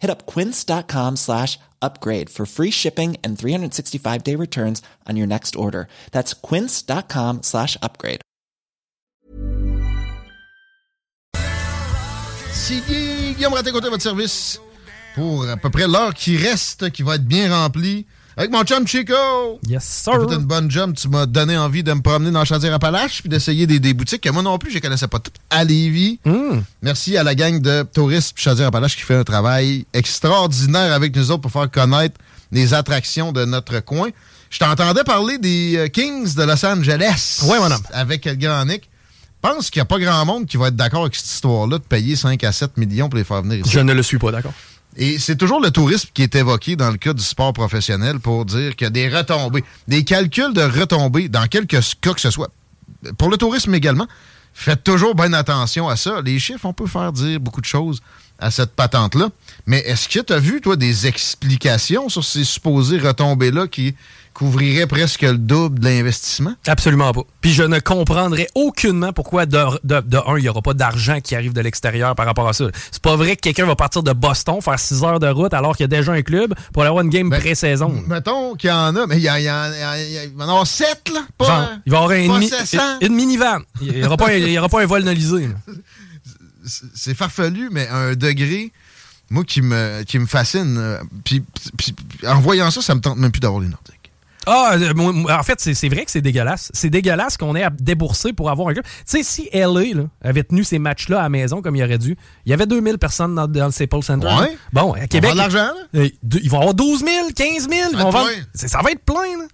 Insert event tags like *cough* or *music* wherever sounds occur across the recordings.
Hit up quince.com slash upgrade for free shipping and 365 day returns on your next order. That's quince.com slash upgrade. Guillaume Raté-Côté, votre service pour à peu près l'heure qui reste, qui va être bien remplie. Avec mon chum Chico. Yes, sir. Fait une bonne job. Tu m'as donné envie de me promener dans Chaudière-Appalaches puis d'essayer des, des, boutiques que moi non plus, je ne connaissais pas toutes à Lévis. Mm. Merci à la gang de touristes Chaudière-Appalaches qui fait un travail extraordinaire avec nous autres pour faire connaître les attractions de notre coin. Je t'entendais parler des euh, Kings de Los Angeles. Oui, mon homme. Avec le grand Nick. Je pense qu'il n'y a pas grand monde qui va être d'accord avec cette histoire-là de payer 5 à 7 millions pour les faire venir ici. Je ne le suis pas d'accord. Et c'est toujours le tourisme qui est évoqué dans le cas du sport professionnel pour dire a des retombées, des calculs de retombées dans quelques cas que ce soit. Pour le tourisme également, faites toujours bien attention à ça. Les chiffres, on peut faire dire beaucoup de choses à cette patente-là. Mais est-ce que tu as vu, toi, des explications sur ces supposées retombées-là qui couvrirait presque le double de l'investissement? Absolument pas. Puis je ne comprendrais aucunement pourquoi, de, de, de un, il n'y aura pas d'argent qui arrive de l'extérieur par rapport à ça. C'est pas vrai que quelqu'un va partir de Boston, faire 6 heures de route alors qu'il y a déjà un club pour aller avoir une game Ben, pré-saison. Mettons qu'il y en a, mais il y, en- y en- il y en- il va y en avoir 7, là? Pas, Genre, il va y avoir une, mi- 700. une- minivan. Il n'y aura, pas un- il y aura pas un vol nolisé. *laughs* c'est farfelu, mais à un degré, moi, qui me, qui me fascine. euh, Puis, puis- puis en voyant ça, ça me tente même plus d'avoir les Nordiques. Ah, euh, en fait, c'est vrai que c'est dégueulasse. C'est dégueulasse qu'on ait à débourser pour avoir un club. Tu sais, si LA là, avait tenu ces matchs-là à la maison comme il aurait dû, il y avait 2000 personnes dans, dans le Staples Center. Ouais. Bon, à Québec. vend de l'argent, là? deux- Ils vont avoir 12 000, 15 000. Ils va vont être vendre- plein. c'est- Ça va être plein, là.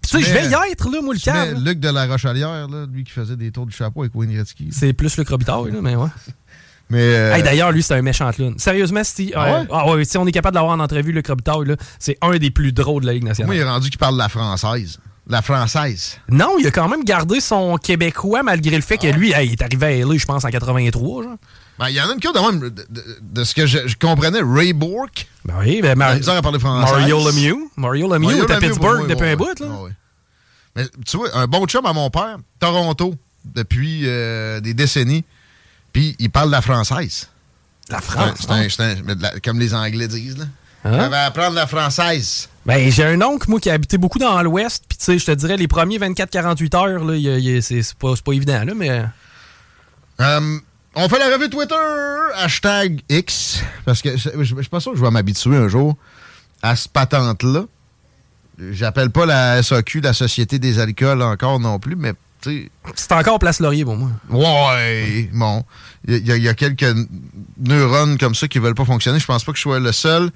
Puis, tu sais, je vais y être, là, moi, le câble. Luc de la Rochalière, là, lui qui faisait des tours du chapeau avec Wayne Gretzky. C'est plus le Robitaille, là, mais ouais. *laughs* Mais. euh, Hey, D'ailleurs, lui, c'est un méchant clown. Sérieusement, si, Ah euh, ah ouais, si on est capable d'avoir en entrevue le Robitaille, là, c'est un des plus drôles de la Ligue nationale. moi, il est rendu qu'il parle la française. La française. Non, il a quand même gardé son québécois malgré le fait que lui, hey, il est arrivé à LA, je pense, en 83. Genre. Ben, il y en a une cure de même, de, de- de ce que je, je comprenais. Ray Bourque. Ben oui, ben, Mar- à parler français. Mario Lemieux. Mario Lemieux Mario est à Pittsburgh depuis ouais, un bout. Là. Ah ouais. Mais tu vois, un bon chum à mon père, Toronto, depuis euh, des décennies, puis il parle la française. La France. un- un- la- comme les Anglais disent. Là. Hein? On va apprendre la française. Ben, j'ai un oncle, moi, qui a habité beaucoup dans l'Ouest. Puis, tu sais, je te dirais, les premiers 24-48 heures, c'est pas, c'est pas évident, là, mais. Euh, on fait la revue Twitter, hashtag X, parce que je je- je suis pas sûr que je vais m'habituer un jour à ce patente-là. J'appelle pas la SAQ la Société des alcools encore non plus, mais C'est encore Place Laurier pour moi. Ouais, bon. Il y, a- il y a quelques neurones comme ça qui veulent pas fonctionner. Je pense pas que je sois le seul.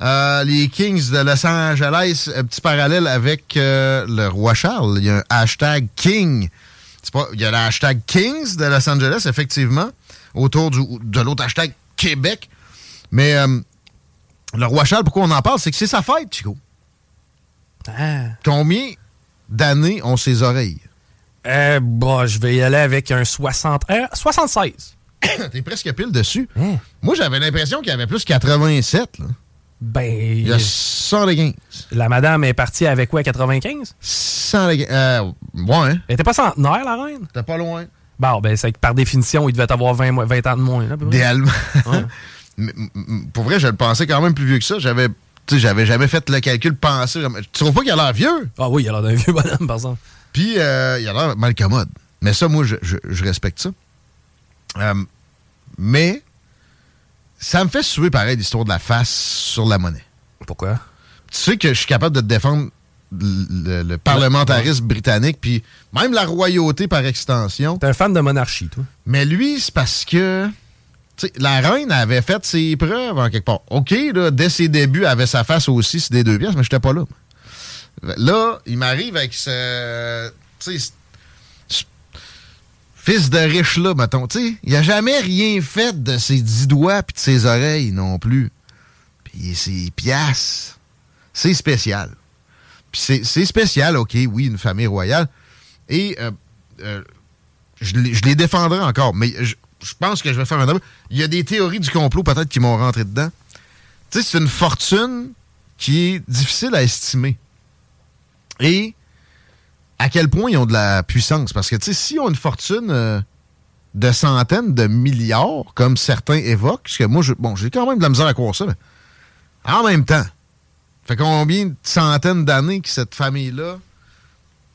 Euh, les Kings de Los Angeles, un petit parallèle avec euh, le roi Charles. Il y a un hashtag King. Il y a le hashtag Kings de Los Angeles, effectivement, autour du, de l'autre hashtag Québec. Mais euh, le roi Charles, pourquoi on en parle, c'est que c'est sa fête, Chico. Ah. Combien d'années ont ses oreilles? Euh, bon, je vais y aller avec un 60, euh, 76. *coughs* T'es presque pile dessus. Hein? Moi, j'avais l'impression qu'il y avait plus 87. Là. Ben. Il y a 115. La madame est partie avec quoi, 95? 115. Euh, ouais, hein? Elle était pas centenaire, la reine? T'es pas loin. Bon, ben, c'est que par définition, il devait avoir 20, mois- 20 ans de moins. Idéalement. *laughs* Ouais. M- pour vrai, je le pensais quand même plus vieux que ça. J'avais. Tu sais, j'avais jamais fait le calcul penser. Tu trouves pas qu'il a l'air vieux? Ah oui, il a l'air d'un vieux bonhomme, par exemple. Puis, euh, il a l'air mal commode. Mais ça, moi, je, je- je respecte ça. Euh, mais, ça me fait suer pareil l'histoire de la face sur la monnaie. Pourquoi? Tu sais que je suis capable de te défendre le, le parlementarisme britannique, puis même la royauté par extension. T'es un fan de monarchie, toi. Mais lui, c'est parce que la reine avait fait ses preuves en quelque part. OK, là, dès ses débuts, elle avait sa face aussi sur des deux pièces, mais j'étais pas là. Là, il m'arrive avec ce, ce fils de riche là, mettons. Tu sais, il a jamais rien fait de ses dix doigts puis de ses oreilles non plus. Puis ses pièces, c'est spécial. Puis c'est c'est spécial, OK, oui, une famille royale. Et euh, euh, je, les, défendrai encore, mais je pense que je vais faire un aveu. Il y a des théories du complot peut-être qui m'ont rentré dedans. Tu sais, c'est une fortune qui est difficile à estimer. Et à quel point ils ont de la puissance? Parce que, tu sais, s'ils ont une fortune euh, de centaines de milliards, comme certains évoquent, parce que moi, bon, j'ai quand même de la misère à croire ça, mais en même temps, fait combien de centaines d'années que cette famille-là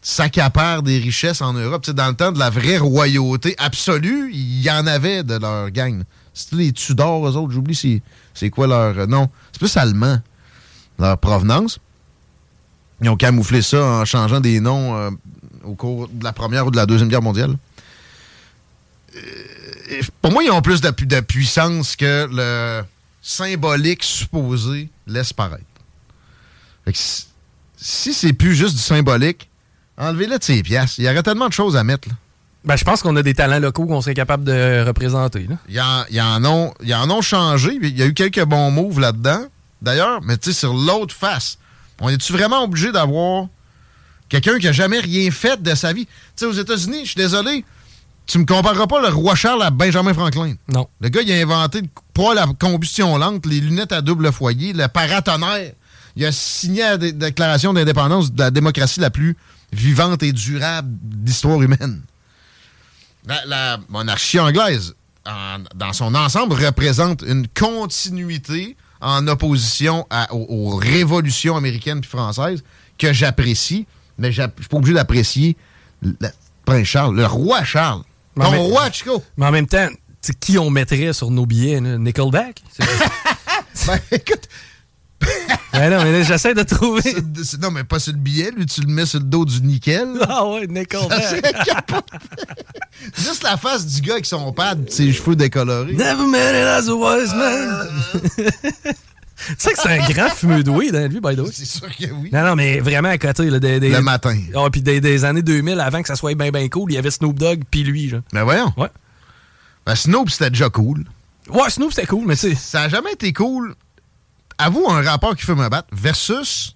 s'accapare des richesses en Europe? Dans le temps de la vraie royauté absolue, il y en avait de leur gang. C'était les Tudors, eux autres, j'oublie c'est, quoi leur euh, nom. C'est plus allemand, leur provenance. Ils ont camouflé ça en changeant des noms euh, au cours de la Première ou de la Deuxième Guerre mondiale. Euh, pour moi, ils ont plus de, pu- de puissance que le symbolique supposé laisse paraître. Si c'est plus juste du symbolique, enlevez-le de ses pièces. Il y aurait tellement de choses à mettre. là. Ben, je pense qu'on a des talents locaux qu'on serait capable de représenter. Là. Ils en, ont, ils en ont changé. Il y a eu quelques bons moves là-dedans. D'ailleurs, mais tu sais, sur l'autre face, on est-tu vraiment obligé d'avoir quelqu'un qui a jamais rien fait de sa vie? Tu sais, aux États-Unis, je suis désolé, tu me compareras pas le roi Charles à Benjamin Franklin. Non. Le gars, il a inventé pas la combustion lente, les lunettes à double foyer, le paratonnerre. Il a signé la dé- déclaration d'indépendance de la démocratie la plus vivante et durable d'histoire humaine. La, la monarchie anglaise, en- dans son ensemble, représente une continuité en opposition à- aux, aux révolutions américaines puis françaises que j'apprécie, mais je suis pas obligé d'apprécier le prince Charles, le roi Charles. Ton mais- roi, Chico! Mais en même temps, qui on mettrait sur nos billets? là? Nickelback? *laughs* Ben, écoute, Ben non, mais j'essaie de trouver. non, mais pas sur le billet, lui, tu le mets sur le dos du nickel. *laughs* Ah ouais, capable. *laughs* Juste la face du gars avec son pad, ses cheveux décolorés. Never met it as a wise man. *laughs* tu sais que c'est un grand fumeux doué dans lui, by the way. C'est sûr que oui. Non, non, mais vraiment à côté. Là, des, des- Le matin. Ah, puis des, des années 2000, avant que ça soit bien, bien cool, il y avait Snoop Dogg puis lui. Là. Mais voyons. Ouais. Ben, Snoop, c'était déjà cool. Ouais, Snoop, c'était cool, mais tu sais. Ça a jamais été cool. Avoue un rapport qui fait me battre versus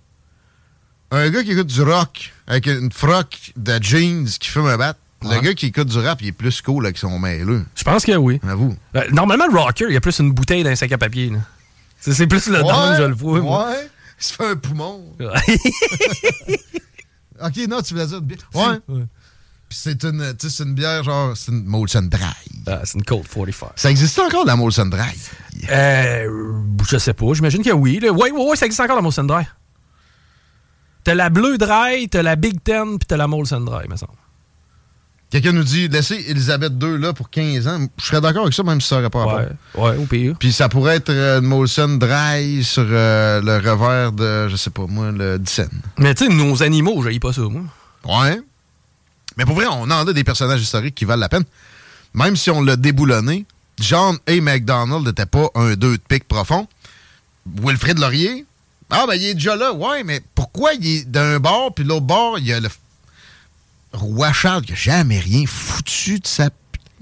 un gars qui écoute du rock avec une froc de jeans qui fait me battre. Le Ouais. gars qui écoute du rap, il est plus cool avec son mêleux. Je pense que oui. Avoue. Euh, normalement, le rocker, il y a plus une bouteille dans un sac à papier. C'est plus le don, je le vois. moi. Ouais. Il se fait un poumon. Ouais. *laughs* Ok, non, tu voulais dire une bière. Ouais. Ouais. Puis c'est une, une bière genre, c'est une Molson Dry. Ah, c'est une Cold 45. Ça existe encore la Molson Dry? Euh, je sais pas, j'imagine que oui. là. Ouais, ouais, ouais, ça existe encore la Molson Dry. T'as la Bleu Dry, t'as la Big Ten, puis t'as la Molson Dry, me semble. Quelqu'un nous dit, laissez Elisabeth II là pour 15 ans. Je serais d'accord avec ça, même si ça n'aurait pas rapport. Ouais, ouais, au pire. Puis ça pourrait être euh, une Molson Dry sur euh, le revers de, je sais pas moi, le Dyson. Mais tu sais, nos animaux, j'ai pas ça, moi. Ouais. Mais pour vrai, on en a des personnages historiques qui valent la peine. Même si on l'a déboulonné, John A. MacDonald n'était pas un deux de pique profond. Wilfrid Laurier, ah ben il est déjà là. Ouais, mais pourquoi il est d'un bord, puis l'autre bord, il y a le roi Charles qui a jamais rien foutu de sa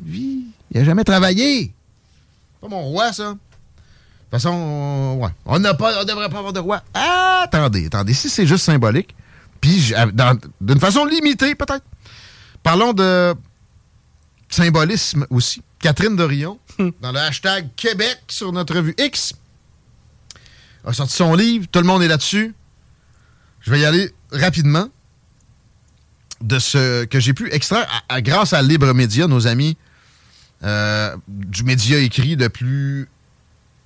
vie. Il a jamais travaillé. Pas mon roi, ça. De toute façon, on- ouais. On n'a pas, on devrait pas avoir de roi. Ah, attendez, attendez. Si c'est juste symbolique, puis d'une façon limitée, peut-être. Parlons de symbolisme aussi. Catherine Dorion, dans le hashtag Québec sur notre revue X, a sorti son livre. Tout le monde est là-dessus. Je vais y aller rapidement de ce que j'ai pu extraire à- à- grâce à Libre Média, nos amis euh, du média écrit le plus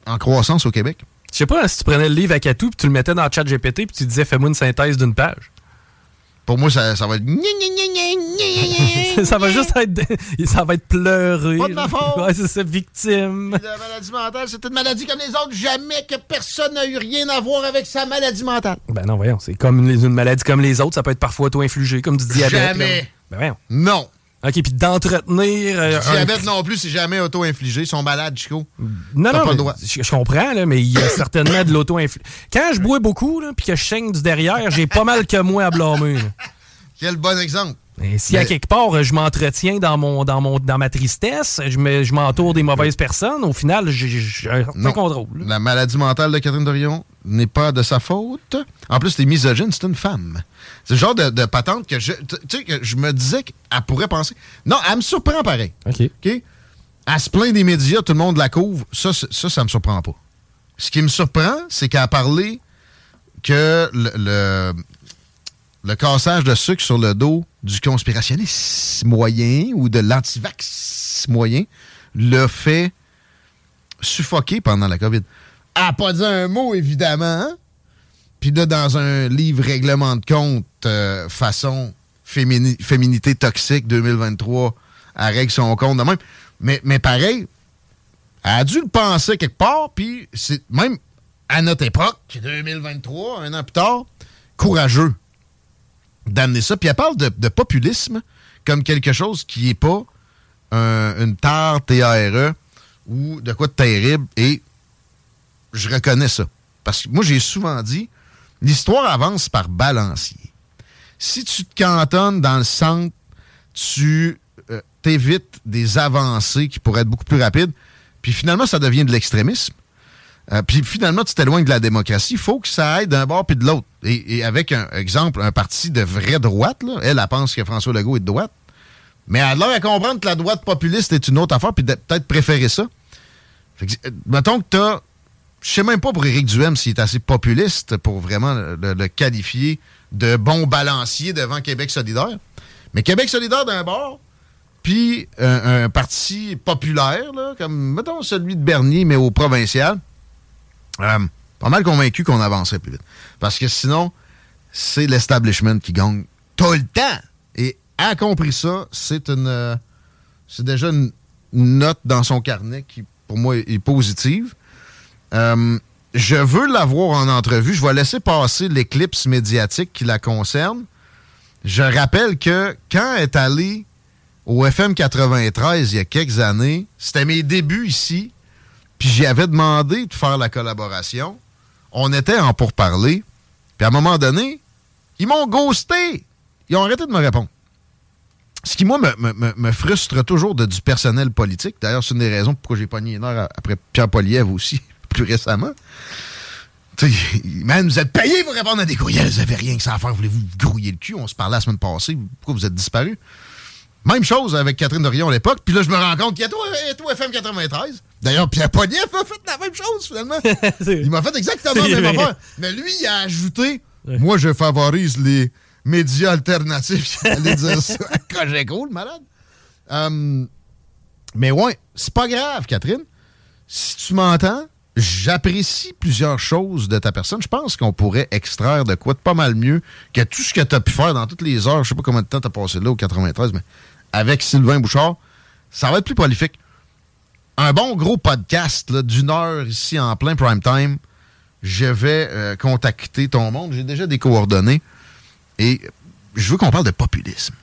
en croissance au Québec. Je sais pas si tu prenais le livre à Katou, puis tu le mettais dans le chat GPT, puis tu disais fais-moi une synthèse d'une page. Pour moi, ça, ça va être. *laughs* ça va juste être. Ça va être pleuré. Pas de ma faute. Ouais, c'est ça, victime. La maladie mentale, c'est une maladie comme les autres. Jamais que personne n'a eu rien à voir avec sa maladie mentale. Ben non, voyons, c'est comme une, une maladie comme les autres. Ça peut être parfois auto-infligé, comme du diabète. Jamais. là. Ben voyons. Non. OK, puis d'entretenir. euh, Le un- diabète non plus, c'est jamais auto-infligé. Ils sont malades, Chico. Non, non, pas le mais droit. Je, je comprends, là, mais il y a certainement de lauto Quand je bois beaucoup, puis que je saigne du derrière, j'ai pas mal que moi à blâmer. là. Quel bon exemple. Et si à quelque part je m'entretiens dans mon dans mon dans ma tristesse, je me- je m'entoure des mauvaises personnes, au final j'ai un contrôle. La maladie mentale de Catherine Dorion? N'est pas de sa faute. En plus, t'es misogyne, c'est une femme. C'est le genre de, de patente que je, tu sais, que je me disais qu'elle pourrait penser. Non, elle me surprend pareil. OK. Elle se plaint des médias, tout le monde la couvre. Ça, ça, ça me surprend pas. Ce qui me surprend, c'est qu'elle a parlé que le, le, le cassage de sucre sur le dos du conspirationniste moyen ou de l'antivax moyen l'a fait suffoquer pendant la COVID. Elle n'a pas dit un mot, évidemment. hein? Puis là, dans un livre règlement de compte euh, façon fémini- féminité toxique 2023, elle règle son compte de même. Mais, mais pareil, elle a dû le penser quelque part, puis c'est même à notre époque, 2023, un an plus tard, courageux d'amener ça. Puis elle parle de, de populisme comme quelque chose qui n'est pas un- une tare TARE ou de quoi de terrible. Et je reconnais ça. Parce que moi, j'ai souvent dit, l'histoire avance par balancier. Si tu te cantonnes dans le centre, tu euh, t'évites des avancées qui pourraient être beaucoup plus rapides. Puis finalement, ça devient de l'extrémisme. Euh, puis finalement, tu t'éloignes de la démocratie. Il faut que ça aille d'un bord puis de l'autre. Et, et avec un exemple, un parti de vraie droite, là, elle, elle pense que François Legault est de droite. Mais elle a l'air à comprendre que la droite populiste est une autre affaire, puis peut-être préférer ça. Fait que, euh, mettons que t'as. Je sais même pas pour Éric Duhem s'il est assez populiste pour vraiment le, qualifier de bon balancier devant Québec solidaire. Mais Québec solidaire d'un bord, puis un, parti populaire, comme, mettons, celui de Bernier, mais au provincial, euh, pas mal convaincu qu'on avancerait plus vite. Parce que sinon, c'est l'establishment qui gagne tout le temps. Et a compris ça, c'est une, euh, c'est déjà une note dans son carnet qui, pour moi, est positive. Euh, je veux l'avoir en entrevue. Je vais laisser passer l'éclipse médiatique qui la concerne. Je rappelle que quand elle est allée au FM 93 il y a quelques années, c'était mes débuts ici, puis j'y avais demandé de faire la collaboration. On était en pourparler, puis à un moment donné, ils m'ont ghosté. Ils ont arrêté de me répondre. Ce qui, moi, me, me- me- me frustre toujours de du personnel politique. D'ailleurs, c'est une des raisons pourquoi j'ai pogné une heure après Pierre Poliev aussi, plus récemment. Tu sais, man, vous êtes payé pour répondre à des courriels, vous avez rien que ça à faire, voulez-vous vous grouiller le cul? On se parlait la semaine passée, pourquoi vous êtes disparu? Même chose avec Catherine Dorion à l'époque, puis là, je me rends compte qu'il y a toi FM 93. D'ailleurs, Pierre Poliev a fait la même chose, finalement. *laughs* Il m'a fait exactement la même affaire. Mais lui, il a ajouté Moi, je favorise les médias alternatifs. *laughs* Il allait dire ça à Cogeco, le malade. Euh, mais ouais, c'est pas grave, Catherine. Si tu m'entends, j'apprécie plusieurs choses de ta personne. Je pense qu'on pourrait extraire de quoi de pas mal mieux que tout ce que tu as pu faire dans toutes les heures. Je sais pas combien de temps tu as passé là au 93, mais avec Sylvain Bouchard, ça va être plus prolifique. Un bon gros podcast d'une heure ici en plein prime time. Je vais euh, contacter ton monde. J'ai déjà des coordonnées. Et je veux qu'on parle de populisme.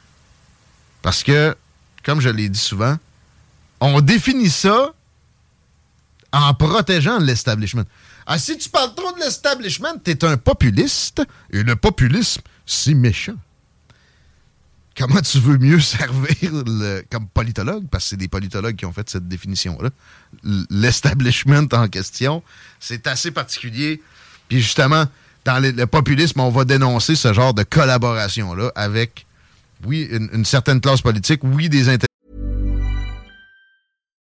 Parce que, comme je l'ai dit souvent, on définit ça en protégeant l'establishment. Ah, si tu parles trop de l'establishment, t'es un populiste. Et le populisme, c'est méchant. Comment tu veux mieux *laughs* servir comme politologue? Parce que c'est des politologues qui ont fait cette définition-là. L'establishment en question, c'est assez particulier. Puis justement, dans le, populisme, on va dénoncer ce genre de collaboration-là avec, oui, une certaine classe politique, oui, des intérêts.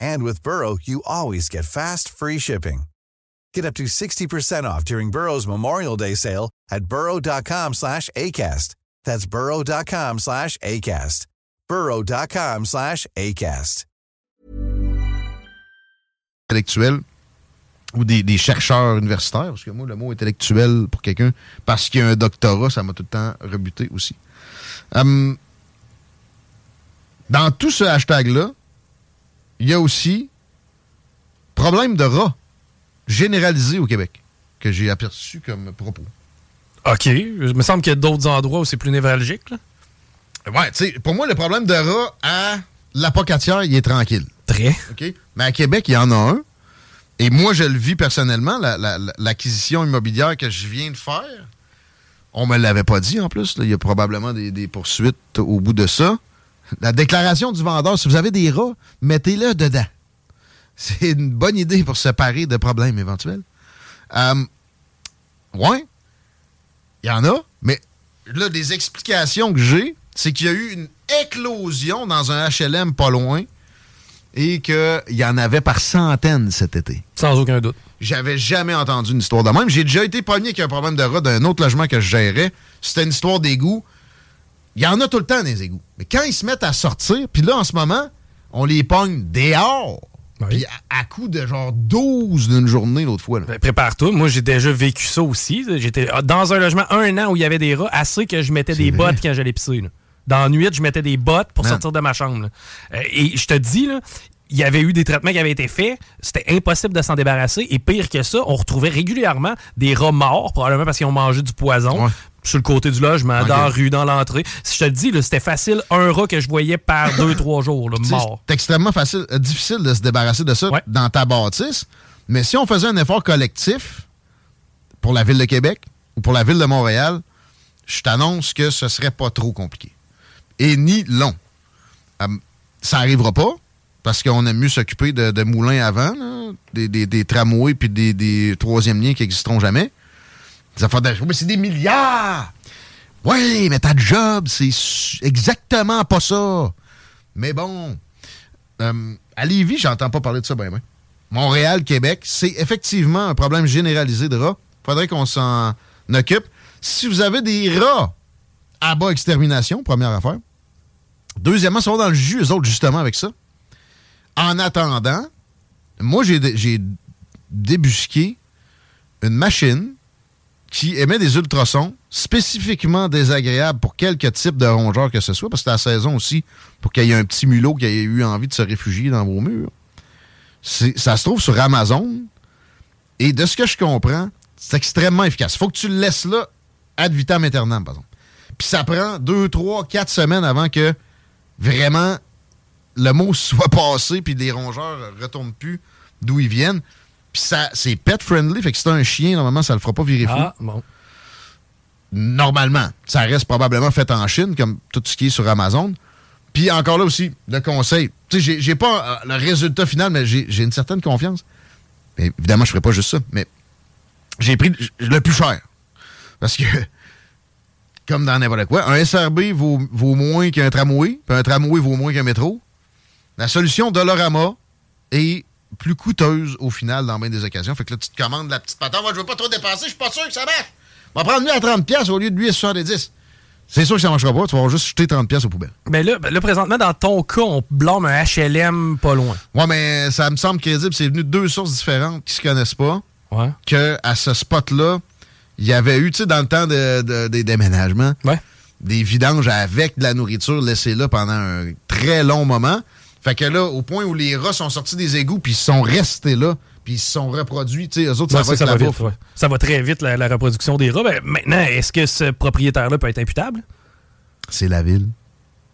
And with Burrow, you always get fast, free shipping. Get up to 60% off during Burrow's Memorial Day sale at burrow.com slash ACAST. That's burrow.com slash ACAST. burrow.com slash ACAST. Intellectuels ou des, des chercheurs universitaires, parce que moi, le mot intellectuel pour quelqu'un, parce qu'il y a un doctorat, ça m'a tout le temps rebuté aussi. Hum, dans tout ce hashtag-là, il y a aussi problème de rats généralisé au Québec que j'ai aperçu comme propos. OK. Il me semble qu'il y a d'autres endroits où c'est plus névralgique. Là. Ouais, tu sais, pour moi, le problème de rats à l'apocatière, il est tranquille. Très. OK? Mais à Québec, il y en a un. Et moi, je le vis personnellement, l'acquisition immobilière que je viens de faire. On me l'avait pas dit en plus. Là. Il y a probablement des, des poursuites au bout de ça. La déclaration du vendeur, si vous avez des rats, mettez-le dedans. C'est une bonne idée pour se parer de problèmes éventuels. Euh, ouais, il y en a, mais là, des explications que j'ai, c'est qu'il y a eu une éclosion dans un HLM pas loin et qu'il y en avait par centaines cet été. Sans aucun doute. J'avais jamais entendu une histoire de même. J'ai déjà été pogné avec un problème de rat d'un autre logement que je gérais. C'était une histoire d'égout. Il y en a tout le temps des égouts. Mais quand ils se mettent à sortir, puis là, en ce moment, on les pogne dehors. Puis à, coup de genre 12 d'une journée l'autre fois. Ben, Prépare-toi. Moi, j'ai déjà vécu ça aussi. J'étais dans un logement un an où il y avait des rats, assez que je mettais des bottes quand j'allais pisser. Dans la nuit, je mettais des bottes pour sortir de ma chambre. Euh, et je te dis, là, il y avait eu des traitements qui avaient été faits, c'était impossible de s'en débarrasser. Et pire que ça, on retrouvait régulièrement des rats morts, probablement parce qu'ils ont mangé du poison. Sur le côté du logement, dans la rue, dans l'entrée. Si je te dis, c'était facile, un rat que je voyais par deux, *laughs* trois jours, là, mort. C'est extrêmement facile, euh, difficile de se débarrasser de ça dans ta bâtisse. Mais si on faisait un effort collectif pour la ville de Québec ou pour la ville de Montréal, je t'annonce que ce serait pas trop compliqué. Et ni long. Euh, ça arrivera pas, parce qu'on aime mieux s'occuper de, moulins avant, des, tramways puis des, des troisièmes liens qui n'existeront jamais. Des affaires mais c'est des milliards! Oui, mais ta job, c'est exactement pas ça. Mais bon, euh, à Lévis, j'entends pas parler de ça ben, ben. Montréal, Québec, c'est effectivement un problème généralisé de rats. Faudrait qu'on s'en occupe. Si vous avez des rats à bas extermination, première affaire. Deuxièmement, ça va dans le jus, eux autres, justement, avec ça. En attendant, moi, j'ai débusqué une machine qui émet des ultrasons spécifiquement désagréables pour quelque type de rongeur que ce soit, parce que c'est la saison aussi pour qu'il y ait un petit mulot qui ait eu envie de se réfugier dans vos murs. Ça se trouve sur Amazon. Et de ce que je comprends, c'est extrêmement efficace. Il faut que tu le laisses là ad vitam aeternam, par exemple. Puis ça prend deux, trois, quatre semaines avant que vraiment le mot *laughs* soit passé, puis les rongeurs retournent plus d'où ils viennent. Puis ça, c'est pet friendly, fait que c'est un chien, normalement, ça le fera pas virer fou. Ah, bon. Normalement. Ça reste probablement fait en Chine, comme tout ce qui est sur Amazon. Puis encore là aussi, le conseil. Tu sais, j'ai pas euh, le résultat final, mais j'ai une certaine confiance. Mais évidemment, je ferai pas juste ça. Mais j'ai pris le plus cher. Parce que comme dans n'importe quoi. Un SRB vaut, vaut moins qu'un tramway, puis un tramway vaut moins qu'un métro. La solution Dolorama est plus coûteuse au final dans bien des occasions. Fait que là, tu te commandes la petite patente. Moi, je veux pas trop dépenser, je suis pas sûr que ça marche. On va prendre lui à 30$ au lieu de lui à 70$. C'est sûr que ça marchera pas. Tu vas juste jeter 30$ aux poubelles. Mais là, ben là, présentement, dans ton cas, on blâme un HLM pas loin. Ouais, mais ça me semble crédible. C'est venu de deux sources différentes qui se connaissent pas. Ouais. Que à ce spot-là, il y avait eu, tu sais, dans le temps des déménagements, des vidanges avec de la nourriture laissée là pendant un très long moment. Fait que là, au point où les rats sont sortis des égouts, puis ils sont restés là, puis ils se sont reproduits, tu sais, eux autres, ça, va, ça, va vite, ça va très vite, la, reproduction des rats. Ben, maintenant, est-ce que ce propriétaire-là peut être imputable? C'est la ville.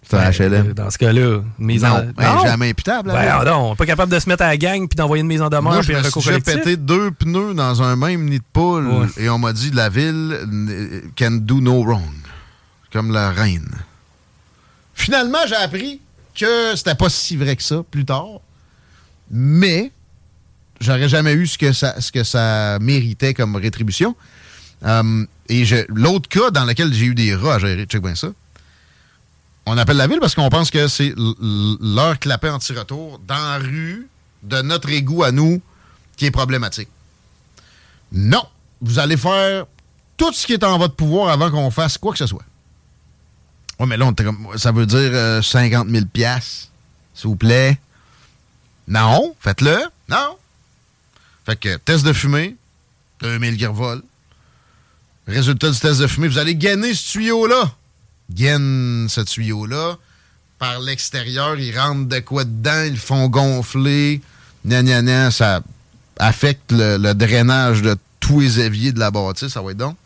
C'est un Ben, HLM. Dans ce cas-là, une mise en... Non, ben, jamais imputable. Ben, non, on pas capable de se mettre à la gang puis d'envoyer une mise en demeure Moi, puis je un me suis pété deux pneus dans un même nid de poule Ouais. et on m'a dit la ville euh, can do no wrong. Comme la reine. Finalement, j'ai appris que c'était pas si vrai que ça plus tard. Mais j'aurais jamais eu ce que ça, méritait comme rétribution. Euh, et l'autre cas dans lequel j'ai eu des rats à gérer, check bien ça. On appelle la ville parce qu'on pense que c'est leur clapet anti-retour dans la rue de notre égout à nous qui est problématique. Non, vous allez faire tout ce qui est en votre pouvoir avant qu'on fasse quoi que ce soit. Oui, mais là, on comme- ça veut dire euh, 50 000 piastres, s'il vous plaît. Non, faites-le. Non. Fait que test de fumée, 2000 qui revolent. Résultat du test de fumée, vous allez gagner ce tuyau-là. Gaine ce tuyau-là. Par l'extérieur, ils rentrent de quoi dedans, ils font gonfler. Gna, gna, gna, ça affecte le, le drainage de tous les éviers de la bâtisse, ça va être donc.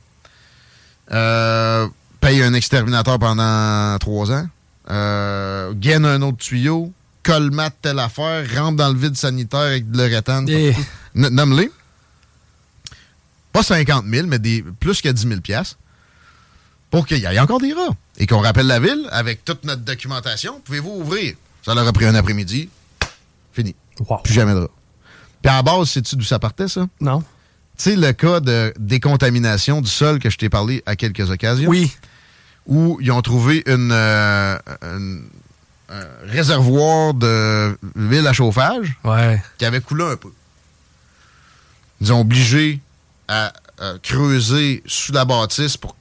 Euh, paye un exterminateur pendant trois ans. Euh, gaine un autre tuyau. Colmate telle affaire. Rentre dans le vide sanitaire avec de l'uréthane. Eh. N- Nomme-les. Pas 50 000, mais des, plus que 10 000 piastres pour qu'il y ait encore des rats. Et qu'on rappelle la ville avec toute notre documentation. Pouvez-vous ouvrir? Ça leur a pris un après-midi. Fini. Wow. Plus jamais de rats. Puis à la base, sais-tu d'où ça partait, ça? Non? Tu sais, le cas de décontamination du sol que je t'ai parlé à quelques occasions? Oui. Où ils ont trouvé une, euh, une- un réservoir de huile à chauffage Ouais. qui avait coulé un peu. Ils ont obligé à, à creuser sous la bâtisse pour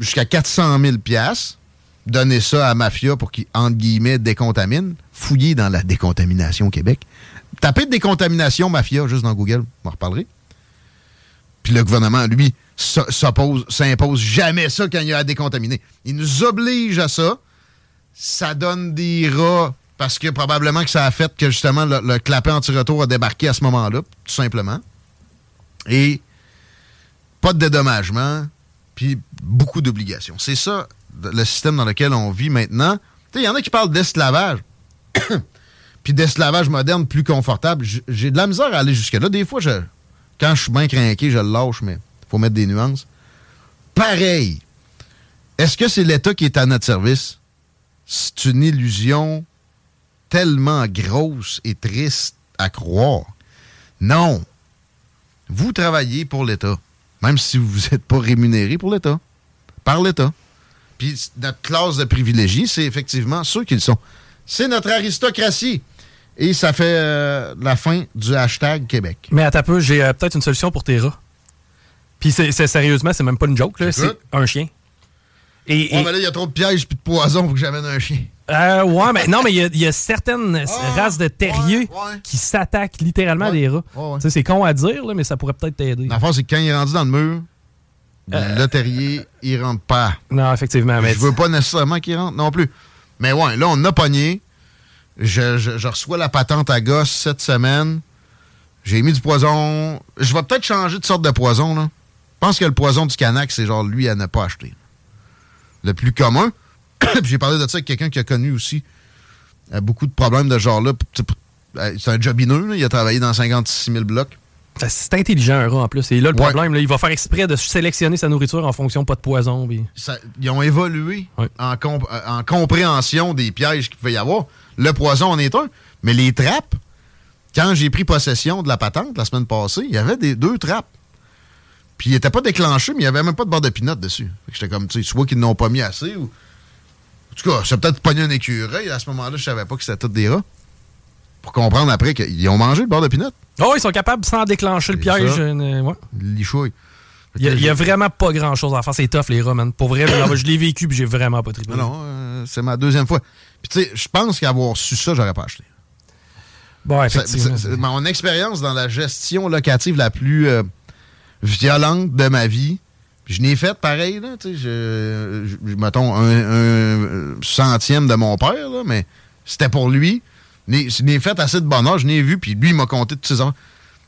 jusqu'à 400 000 piastres, donner ça à Mafia pour qu'ils, entre guillemets, décontaminent, fouiller dans la décontamination au Québec. Tapez décontamination Mafia juste dans Google, on en reparlerai. Puis le gouvernement, lui, s'oppose, s'impose jamais ça quand il y a à décontaminer. Il nous oblige à ça. Ça donne des rats parce que probablement que ça a fait que justement le, clapet anti-retour a débarqué à ce moment-là, tout simplement. Et pas de dédommagement, puis beaucoup d'obligations. C'est ça le système dans lequel on vit maintenant. Il y en a qui parlent d'esclavage. *coughs* puis d'esclavage moderne plus confortable. J'ai de la misère à aller jusque-là. Des fois, je, quand je suis bien craqué, je le lâche, mais faut mettre des nuances. Pareil. Est-ce que c'est l'État qui est à notre service? C'est une illusion tellement grosse et triste à croire. Non. Vous travaillez pour l'État, même si vous n'êtes pas rémunéré pour l'État, par l'État. Puis notre classe de privilégiés, c'est effectivement ceux qui le sont. C'est notre aristocratie. Et ça fait euh, la fin du hashtag Québec. Mais à ta peu, j'ai euh, peut-être une solution pour tes rats. Puis c'est, c'est- sérieusement, c'est même pas une joke, là. C'est un chien. Et, Ouais, et- mais là, il y a trop de pièges puis de poisons pour que j'amène un chien. euh, ouais, mais non, mais il y a- il y, a certaines races de terriers Ah, ouais, qui s'attaquent littéralement à des rats. ouais, ouais. Tu sais, c'est con à dire, là, mais ça pourrait peut-être t'aider. L'affaire, c'est que quand il est rendu dans le mur, Euh. le terrier, il rentre pas. Non, effectivement. Mais je veux pas nécessairement qu'il rentre non plus. Mais ouais, là, on a pogné. Je, reçois la patente à gosse cette semaine. J'ai mis du poison. Je vais peut-être changer de sorte de poison, là. Je pense que le poison du canac, c'est genre lui à ne pas acheter. Le plus commun. *coughs* J'ai parlé de ça avec quelqu'un qui a connu aussi euh, beaucoup de problèmes de ce genre-là. Euh, C'est un jobineux, il a travaillé dans 56 000 blocs. Que c'est intelligent, un rat, en plus. Et là, le Ouais. problème, là, il va faire exprès de sélectionner sa nourriture en fonction pas de poison. ça- ils ont évolué Ouais. en, comp- euh, en compréhension des pièges qu'il pouvait y avoir. Le poison en est un, mais les trappes, quand j'ai pris possession de la patente la semaine passée, il y avait des, deux trappes. Puis ils n'étaient pas déclenchés, mais il n'y avait même pas de barre de pinot dessus. J'étais comme, tu sais, soit qu'ils n'ont pas mis assez ou. En tout cas, c'est peut-être pogné un écureuil. À ce moment-là, je savais pas que c'était tous des rats. Pour comprendre après qu'ils ont mangé le beurre de pinot. Oh, ils sont capables, sans déclencher le piège. euh, ouais. Il y, a, vraiment pas grand-chose à faire. C'est tough, les rats, man. Pour vrai, je l'ai vécu puis j'ai vraiment pas trippé. Non, non, euh, c'est ma deuxième fois. Puis tu sais, je pense qu'avoir su ça, j'aurais pas acheté. Bon, effectivement. mon expérience dans la gestion locative la plus euh, violente de ma vie, je n'ai fait pareil, là, tu sais, je, je- je- mettons, un, un centième de mon père, là, mais c'était pour lui. Je n'ai fait assez de bonheur, je n'ai vu, puis lui, il m'a compté toutes ses affaires.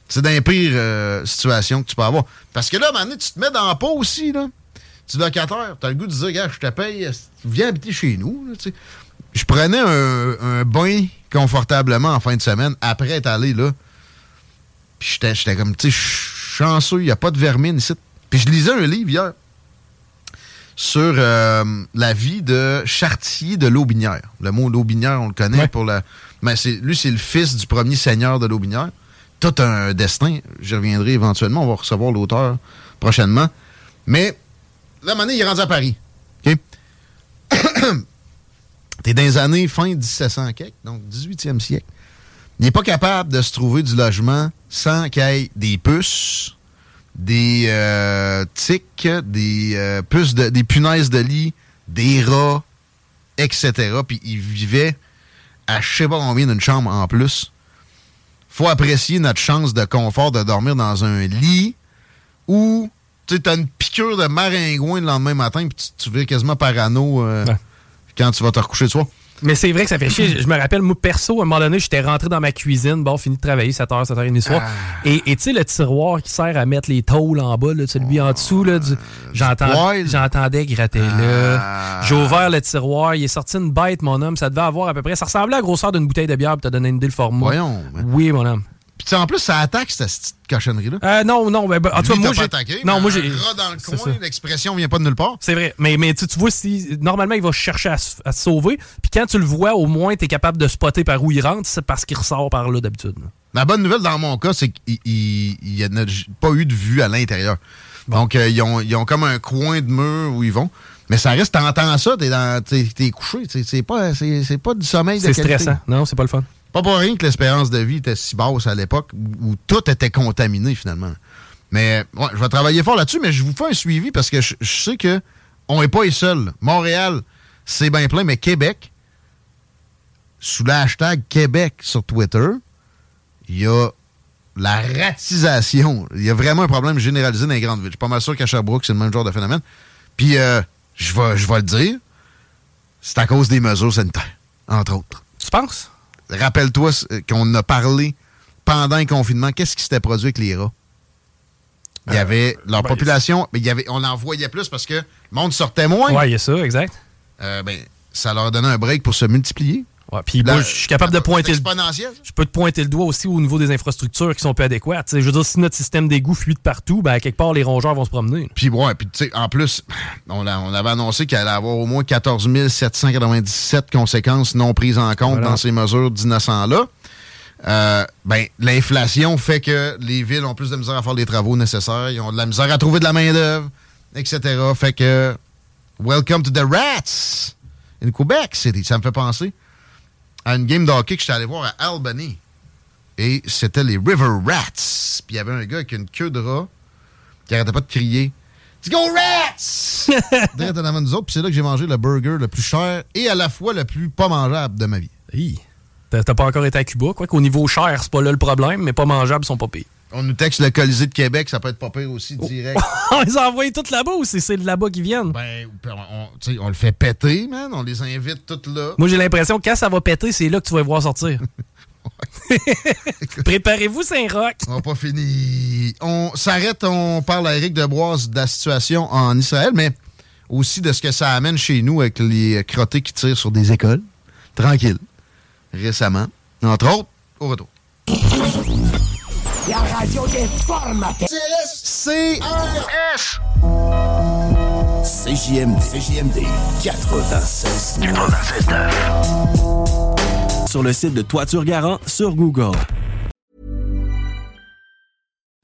C'est dans les pires euh, situations que tu peux avoir. Parce que là, donné, tu te mets dans la peau aussi, là. Tu es locataire, tu as le goût de dire, gars, je te paye, viens habiter chez nous. je prenais un, bain confortablement en fin de semaine après être allé là. Puis j'étais comme, tu sais, chanceux, il n'y a pas de vermine ici. Puis je lisais un livre hier sur euh, la vie de Chartier de l'Aubinière. Le mot l'Aubinière, on le connaît pour la. Mais lui, c'est le fils du premier seigneur de l'Aubinière. Tout un destin. J'y reviendrai éventuellement. On va recevoir l'auteur prochainement. Mais là, maintenant, il est rendu à Paris. OK? *coughs* T'es dans les années fin 1700 donc 18e siècle. Il n'est pas capable de se trouver du logement sans qu'il y ait des puces, des euh, tiques, des euh, puces, de, des punaises de lit, des rats, etc. Puis il vivait à je sais pas combien d'une chambre en plus. Faut apprécier notre chance de confort de dormir dans un lit où tu as une piqûre de maringouin le lendemain matin puis tu, tu quasiment parano euh, quand tu vas te recoucher de soir. Mais c'est vrai que ça fait chier. Je me rappelle, moi, perso, à un moment donné, j'étais rentré dans ma cuisine, bon, fini de travailler 7h, 7h30 soir. Ah. Et tu sais, le tiroir qui sert à mettre les tôles en bas, là, celui en dessous, là, j'entendais gratter là. Ah. J'ai ouvert le tiroir, il est sorti une bête, mon homme. Ça devait avoir à peu près, ça ressemblait à la grosseur d'une bouteille de bière pour te donner une idée le format. Voyons. Oui, mon homme. Puis en plus, ça attaque cette cochonnerie-là. Euh, non, non, ben, ben en tout cas, moi, j'ai. Non, moi, j'ai. dans le coin, l'expression vient pas de nulle part. C'est vrai. Mais, mais tu, vois, si normalement, il va chercher à, se sauver. Puis quand tu le vois, au moins, tu es capable de spotter par où il rentre. C'est parce qu'il ressort par là d'habitude. La bonne nouvelle dans mon cas, c'est qu'il n'y a pas eu de vue à l'intérieur. Donc, euh, ils, ont, ils, ont, comme un coin de mur où ils vont. Mais ça reste, t'entends ça, t'es, dans, t'es, couché. C'est pas, c'est, pas du sommeil de C'est stressant. Non, c'est pas le fun. Pas pour rien que l'espérance de vie était si basse à l'époque où tout était contaminé finalement. Mais ouais, je vais travailler fort là-dessus, mais je vous fais un suivi parce que je, sais que on n'est pas les seuls. Montréal, c'est bien plein, mais Québec, sous l'hashtag Québec sur Twitter, il y a la ratisation. Il y a vraiment un problème généralisé dans les grandes villes. Je suis pas mal sûr qu'à Sherbrooke, c'est le même genre de phénomène. Puis, euh, je vais je le dire, c'est à cause des mesures sanitaires, entre autres. Tu penses? Rappelle-toi euh, qu'on a parlé pendant le confinement. Qu'est-ce qui s'était produit avec les rats? Il y avait leur ben, population, mais il y avait, on en voyait plus parce que le monde sortait moins. Oui, il y a ça, exact. Euh, ben, ça leur donnait un break pour se multiplier. Ouais, puis moi, je suis capable de pointer. Le, je peux te pointer le doigt aussi au niveau des infrastructures qui sont peu adéquates. je veux dire, si notre système d'égout fuit de partout, ben, quelque part, les rongeurs vont se promener. Puis, ouais, puis, tu sais, en plus, on, on avait annoncé qu'il allait avoir au moins 14 797 conséquences non prises en compte dans ces mesures d'innocents-là. Euh, ben, l'inflation fait que les villes ont plus de misère à faire les travaux nécessaires, ils ont de la misère à trouver de la main-d'œuvre, etc. Fait que, welcome to the rats in Quebec City. Ça me fait penser à une game de hockey que j'étais allé voir à Albany. Et c'était les River Rats. Puis il y avait un gars avec une queue de rat qui arrêtait pas de crier Let's go Rats! *laughs* Direct en avant nous autres. Puis c'est là que j'ai mangé le burger le plus cher et à la fois le plus pas mangeable de ma vie. Hi. T'as pas encore été à Cuba, quoi qu'au niveau cher, c'est pas là le problème, mais pas mangeables sont pas pires. On nous texte le Colisée de Québec, ça peut être pas pire aussi, oh. direct. *laughs* on les a envoyés tous là-bas ou c'est de là-bas qu'ils viennent? Ben, on, on, le fait péter, man. On les invite tous là. Moi, j'ai l'impression que quand ça va péter, c'est là que tu vas voir sortir. *laughs* Préparez-vous, Saint-Roch. On n'a pas fini. On s'arrête, on parle à Eric Deboise de la situation en Israël, mais aussi de ce que ça amène chez nous avec les crottés qui tirent sur des écoles. Tranquille. Récemment. Entre autres, au retour. La radio des formateurs. C-R-S. CJMD. CJMD 96. 96 Sur le site de Toiture Garant sur Google.